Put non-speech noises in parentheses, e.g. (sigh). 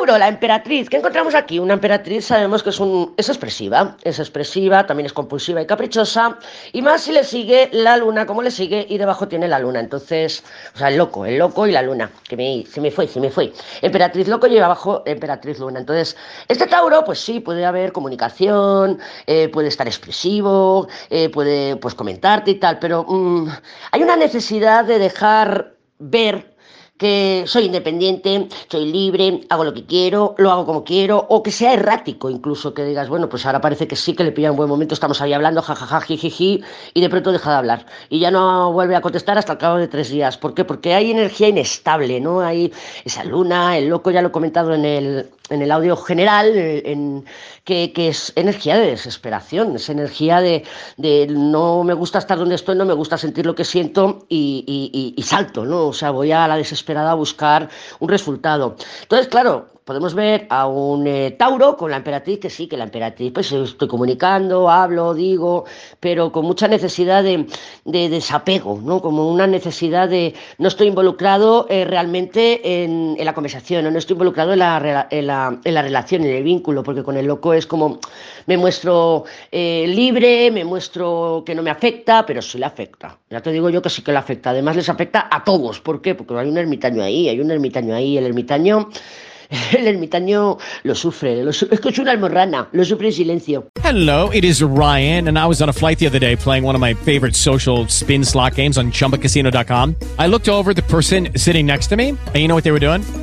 Tauro, la emperatriz. ¿Qué encontramos aquí? Una emperatriz sabemos que es, un, es expresiva, es expresiva, también es compulsiva y caprichosa, y más si le sigue la luna, como le sigue, y debajo tiene la luna. Entonces, o sea, el loco, el loco y la luna, que me, se me fue, se me fue. Emperatriz loco y abajo emperatriz luna. Entonces, este Tauro, pues sí, puede haber comunicación, eh, puede estar expresivo, eh, puede pues comentarte y tal, pero mm, hay una necesidad de dejar ver que soy independiente, soy libre, hago lo que quiero, lo hago como quiero, o que sea errático incluso, que digas, bueno, pues ahora parece que sí, que le pilla un buen momento, estamos ahí hablando, jajaja, jijiji, y de pronto deja de hablar. Y ya no vuelve a contestar hasta el cabo de tres días. ¿Por qué? Porque hay energía inestable, ¿no? Hay esa luna, el loco, ya lo he comentado en el, en el audio general, en, que, es energía de desesperación, es energía de, no me gusta estar donde estoy, no me gusta sentir lo que siento y, y salto, ¿no? O sea, voy a la desesperada a buscar un resultado. Entonces, claro, podemos ver a un eh, Tauro con la emperatriz, que sí, que la emperatriz, pues estoy comunicando, hablo, digo, pero con mucha necesidad de, desapego, ¿no? Como una necesidad de, no estoy involucrado eh, realmente en, la conversación, no, estoy involucrado en la, en, la, relación, en el vínculo, porque con el loco es como, me muestro eh, libre, me muestro que no me afecta, pero sí le afecta. Ya te digo yo que sí que le afecta. Además les afecta a todos. ¿Por qué? Porque hay un ermitaño ahí, hay un ermitaño ahí, el ermitaño (laughs) el ermitaño lo sufre, lo una almorrana, lo sufre en silencio. Hello, it is Ryan, and I was on a flight the other day playing one of my favorite social spin slot games on chumbacasino.com. I looked over the person sitting next to me, and you know what they were doing?